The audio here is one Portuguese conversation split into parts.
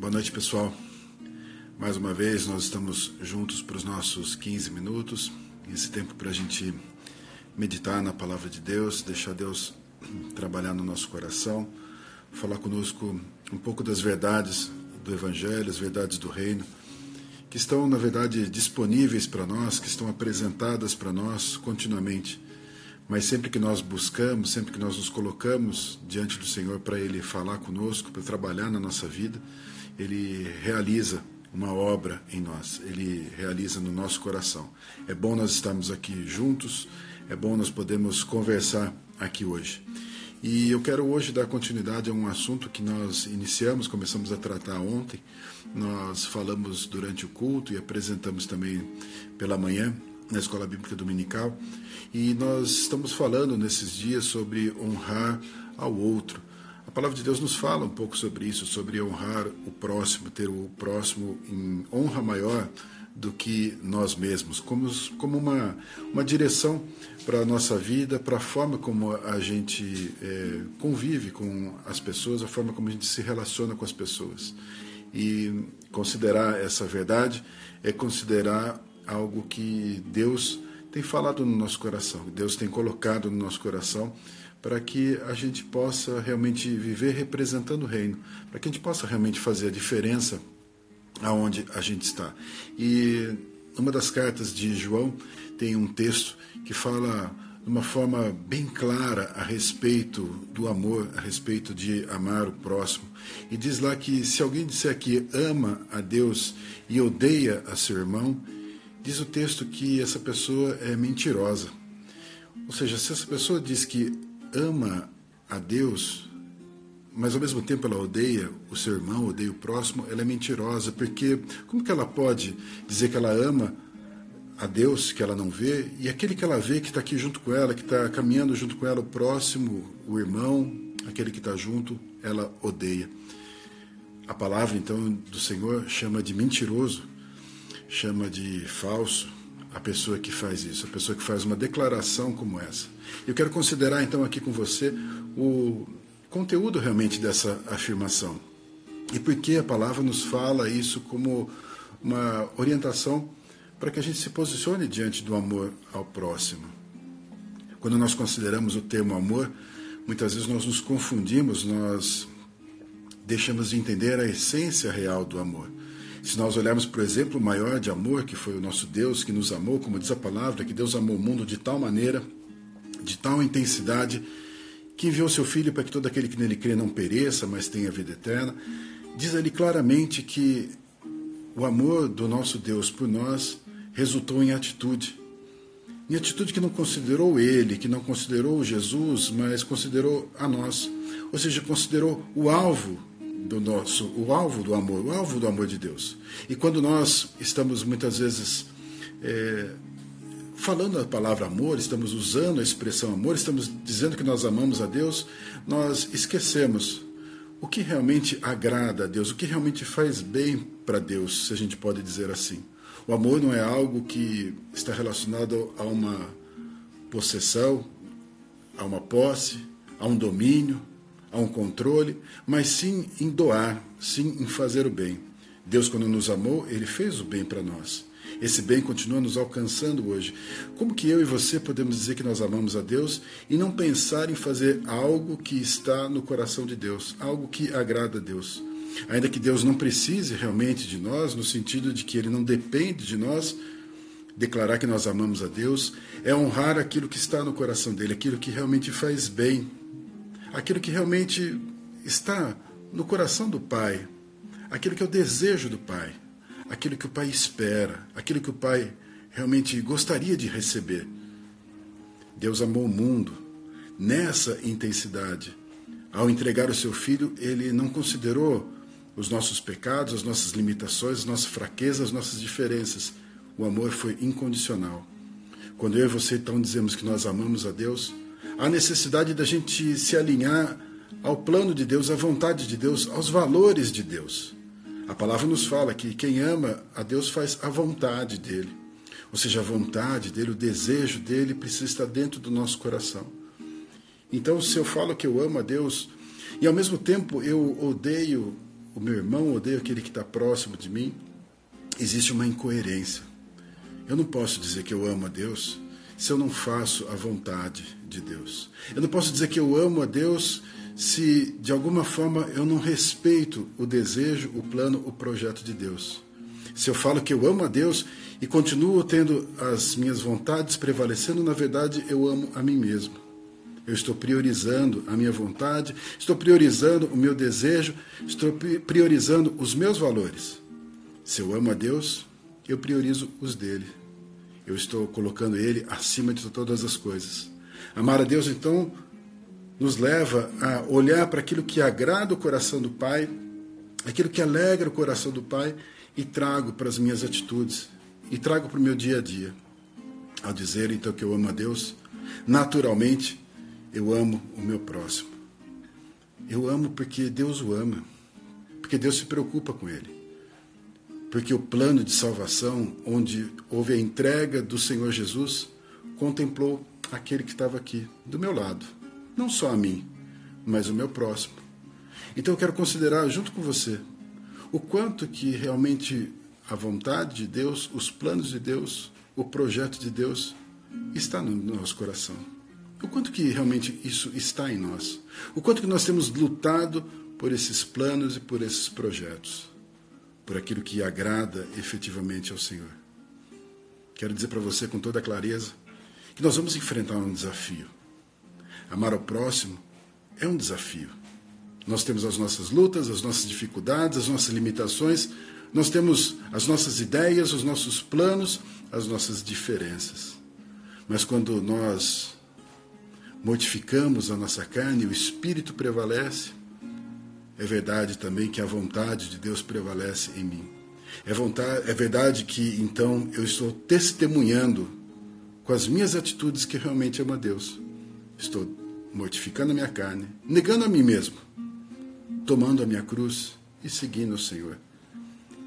Boa noite, pessoal. Mais uma vez, nós estamos juntos para os nossos 15 minutos. Esse tempo para a gente meditar na palavra de Deus, deixar Deus trabalhar no nosso coração, falar conosco um pouco das verdades do Evangelho, as verdades do Reino, que estão, na verdade, disponíveis para nós, que estão apresentadas para nós continuamente. Mas sempre que nós buscamos, sempre que nós nos colocamos diante do Senhor para Ele falar conosco, para trabalhar na nossa vida, ele realiza uma obra em nós, ele realiza no nosso coração. É bom nós estarmos aqui juntos, é bom nós podermos conversar aqui hoje. E eu quero hoje dar continuidade a um assunto que nós iniciamos, começamos a tratar ontem. Nós falamos durante o culto e apresentamos também pela manhã na Escola Bíblica Dominical. E nós estamos falando nesses dias sobre honrar ao outro. A palavra de Deus nos fala um pouco sobre isso, sobre honrar o próximo, ter o próximo em honra maior do que nós mesmos, como, como uma, uma direção para a nossa vida, para a forma como a gente é, convive com as pessoas, a forma como a gente se relaciona com as pessoas. E considerar essa verdade é considerar algo que Deus tem falado no nosso coração, Deus tem colocado no nosso coração para que a gente possa realmente viver representando o reino, para que a gente possa realmente fazer a diferença aonde a gente está. E uma das cartas de João tem um texto que fala de uma forma bem clara a respeito do amor, a respeito de amar o próximo. E diz lá que se alguém disser que ama a Deus e odeia a seu irmão, diz o texto que essa pessoa é mentirosa. Ou seja, se essa pessoa diz que ama a Deus, mas ao mesmo tempo ela odeia o seu irmão, odeia o próximo, ela é mentirosa, porque como que ela pode dizer que ela ama a Deus que ela não vê e aquele que ela vê que está aqui junto com ela, que está caminhando junto com ela, o próximo, o irmão, aquele que está junto, ela odeia. A palavra então do Senhor chama de mentiroso, chama de falso, a pessoa que faz isso, a pessoa que faz uma declaração como essa. Eu quero considerar então aqui com você o conteúdo realmente dessa afirmação. E por que a palavra nos fala isso como uma orientação para que a gente se posicione diante do amor ao próximo. Quando nós consideramos o termo amor, muitas vezes nós nos confundimos, nós deixamos de entender a essência real do amor. Se nós olharmos para o exemplo maior de amor, que foi o nosso Deus que nos amou, como diz a palavra, que Deus amou o mundo de tal maneira, de tal intensidade, que enviou seu Filho para que todo aquele que nele crê não pereça, mas tenha vida eterna, diz ali claramente que o amor do nosso Deus por nós resultou em atitude. Em atitude que não considerou ele, que não considerou Jesus, mas considerou a nós. Ou seja, considerou o alvo do nosso, o alvo do amor, o alvo do amor de Deus. E quando nós estamos muitas vezes é, falando a palavra amor, estamos usando a expressão amor, estamos dizendo que nós amamos a Deus, nós esquecemos o que realmente agrada a Deus, o que realmente faz bem para Deus, se a gente pode dizer assim. O amor não é algo que está relacionado a uma possessão, a uma posse, a um domínio, a um controle, mas sim em doar, sim em fazer o bem. Deus, quando nos amou, ele fez o bem para nós. Esse bem continua nos alcançando hoje. Como que eu e você podemos dizer que nós amamos a Deus e não pensar em fazer algo que está no coração de Deus, algo que agrada a Deus? Ainda que Deus não precise realmente de nós, no sentido de que Ele não depende de nós, declarar que nós amamos a Deus é honrar aquilo que está no coração dele, aquilo que realmente faz bem, aquilo que realmente está no coração do Pai, aquilo que é o desejo do Pai, aquilo que o Pai espera, aquilo que o Pai realmente gostaria de receber. Deus amou o mundo nessa intensidade. Ao entregar o seu filho, ele não considerou os nossos pecados, as nossas limitações, as nossas fraquezas, as nossas diferenças. O amor foi incondicional. Quando eu e você então dizemos que nós amamos a Deus, há necessidade da gente se alinhar ao plano de Deus, à vontade de Deus, aos valores de Deus. A palavra nos fala que quem ama a Deus faz a vontade dele. Ou seja, a vontade dele, o desejo dele precisa estar dentro do nosso coração. Então, se eu falo que eu amo a Deus e ao mesmo tempo eu odeio o meu irmão, odeio aquele que está próximo de mim, existe uma incoerência. Eu não posso dizer que eu amo a Deus se eu não faço a vontade de Deus. Eu não posso dizer que eu amo a Deus se de alguma forma eu não respeito o desejo, o plano, o projeto de Deus. Se eu falo que eu amo a Deus e continuo tendo as minhas vontades prevalecendo, na verdade eu amo a mim mesmo. Eu estou priorizando a minha vontade, estou priorizando o meu desejo, estou priorizando os meus valores. Se eu amo a Deus, eu priorizo os dele. Eu estou colocando ele acima de todas as coisas. Amar a Deus, então, nos leva a olhar para aquilo que agrada o coração do Pai, aquilo que alegra o coração do Pai e trago para as minhas atitudes e trago para o meu dia a dia. Ao dizer então que eu amo a Deus, naturalmente eu amo o meu próximo. Eu amo porque Deus o ama, porque Deus se preocupa com ele. Porque o plano de salvação, onde houve a entrega do Senhor Jesus, contemplou aquele que estava aqui, do meu lado não só a mim, mas o meu próximo. Então eu quero considerar junto com você o quanto que realmente a vontade de Deus, os planos de Deus, o projeto de Deus está no nosso coração. O quanto que realmente isso está em nós. O quanto que nós temos lutado por esses planos e por esses projetos. Por aquilo que agrada efetivamente ao Senhor. Quero dizer para você com toda clareza que nós vamos enfrentar um desafio. Amar ao próximo é um desafio. Nós temos as nossas lutas, as nossas dificuldades, as nossas limitações, nós temos as nossas ideias, os nossos planos, as nossas diferenças. Mas quando nós mortificamos a nossa carne, o espírito prevalece, é verdade também que a vontade de Deus prevalece em mim. É, vontade, é verdade que então eu estou testemunhando com as minhas atitudes que realmente amo a Deus. Estou mortificando a minha carne, negando a mim mesmo, tomando a minha cruz e seguindo o Senhor.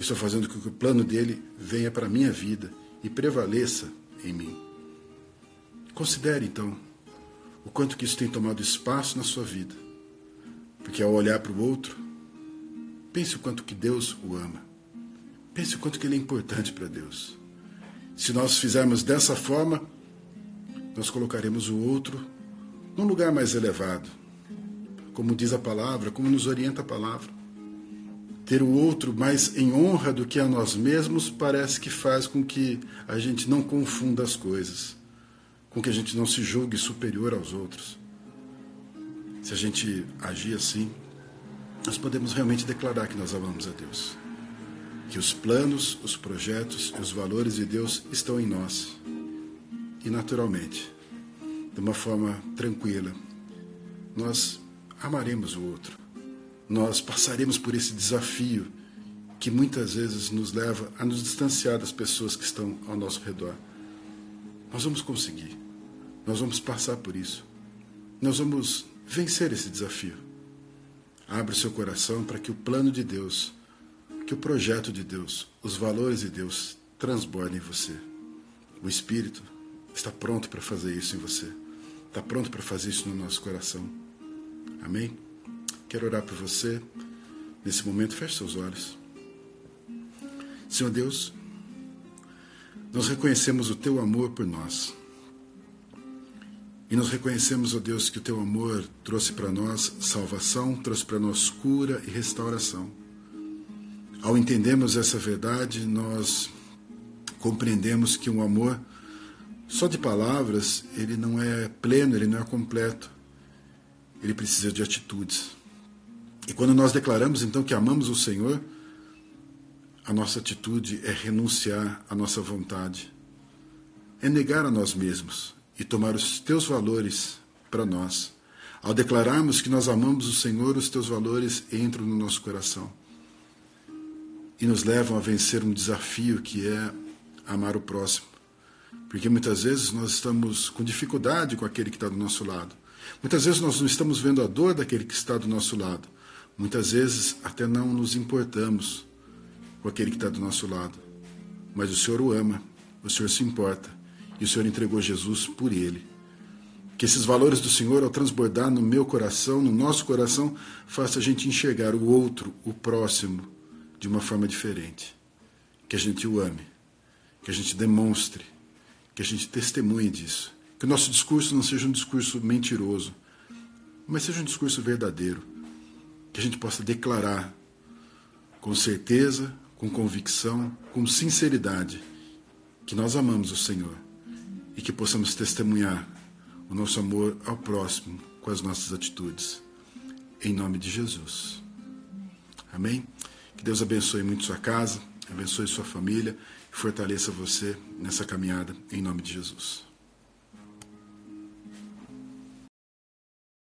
Estou fazendo com que o plano dele venha para a minha vida e prevaleça em mim. Considere então o quanto que isso tem tomado espaço na sua vida. Porque ao olhar para o outro, pense o quanto que Deus o ama. Pense o quanto que ele é importante para Deus. Se nós fizermos dessa forma, nós colocaremos o outro num lugar mais elevado. Como diz a palavra, como nos orienta a palavra. Ter o outro mais em honra do que a nós mesmos parece que faz com que a gente não confunda as coisas, com que a gente não se julgue superior aos outros. Se a gente agir assim, nós podemos realmente declarar que nós amamos a Deus. Que os planos, os projetos e os valores de Deus estão em nós. E naturalmente, de uma forma tranquila, nós amaremos o outro. Nós passaremos por esse desafio que muitas vezes nos leva a nos distanciar das pessoas que estão ao nosso redor. Nós vamos conseguir. Nós vamos passar por isso. Nós vamos vencer esse desafio. Abra o seu coração para que o plano de Deus, que o projeto de Deus, os valores de Deus transbordem em você. O Espírito está pronto para fazer isso em você está pronto para fazer isso no nosso coração. Amém? Quero orar por você. Nesse momento, feche seus olhos. Senhor Deus, nós reconhecemos o teu amor por nós. E nós reconhecemos, ó Deus, que o teu amor trouxe para nós salvação, trouxe para nós cura e restauração. Ao entendermos essa verdade, nós compreendemos que um amor só de palavras, ele não é pleno, ele não é completo. Ele precisa de atitudes. E quando nós declaramos então que amamos o Senhor, a nossa atitude é renunciar à nossa vontade, é negar a nós mesmos e tomar os teus valores para nós. Ao declararmos que nós amamos o Senhor, os teus valores entram no nosso coração e nos levam a vencer um desafio que é amar o próximo. Porque muitas vezes nós estamos com dificuldade com aquele que está do nosso lado. Muitas vezes nós não estamos vendo a dor daquele que está do nosso lado. Muitas vezes até não nos importamos com aquele que está do nosso lado. Mas o Senhor o ama, o Senhor se importa e o Senhor entregou Jesus por ele. Que esses valores do Senhor, ao transbordar no meu coração, no nosso coração, faça a gente enxergar o outro, o próximo, de uma forma diferente. Que a gente o ame, que a gente demonstre, que a gente testemunhe disso. Que o nosso discurso não seja um discurso mentiroso, mas seja um discurso verdadeiro. Que a gente possa declarar com certeza, com convicção, com sinceridade, que nós amamos o Senhor e que possamos testemunhar o nosso amor ao próximo com as nossas atitudes. Em nome de Jesus. Amém? Que Deus abençoe muito sua casa, abençoe sua família e fortaleça você nessa caminhada, em nome de Jesus.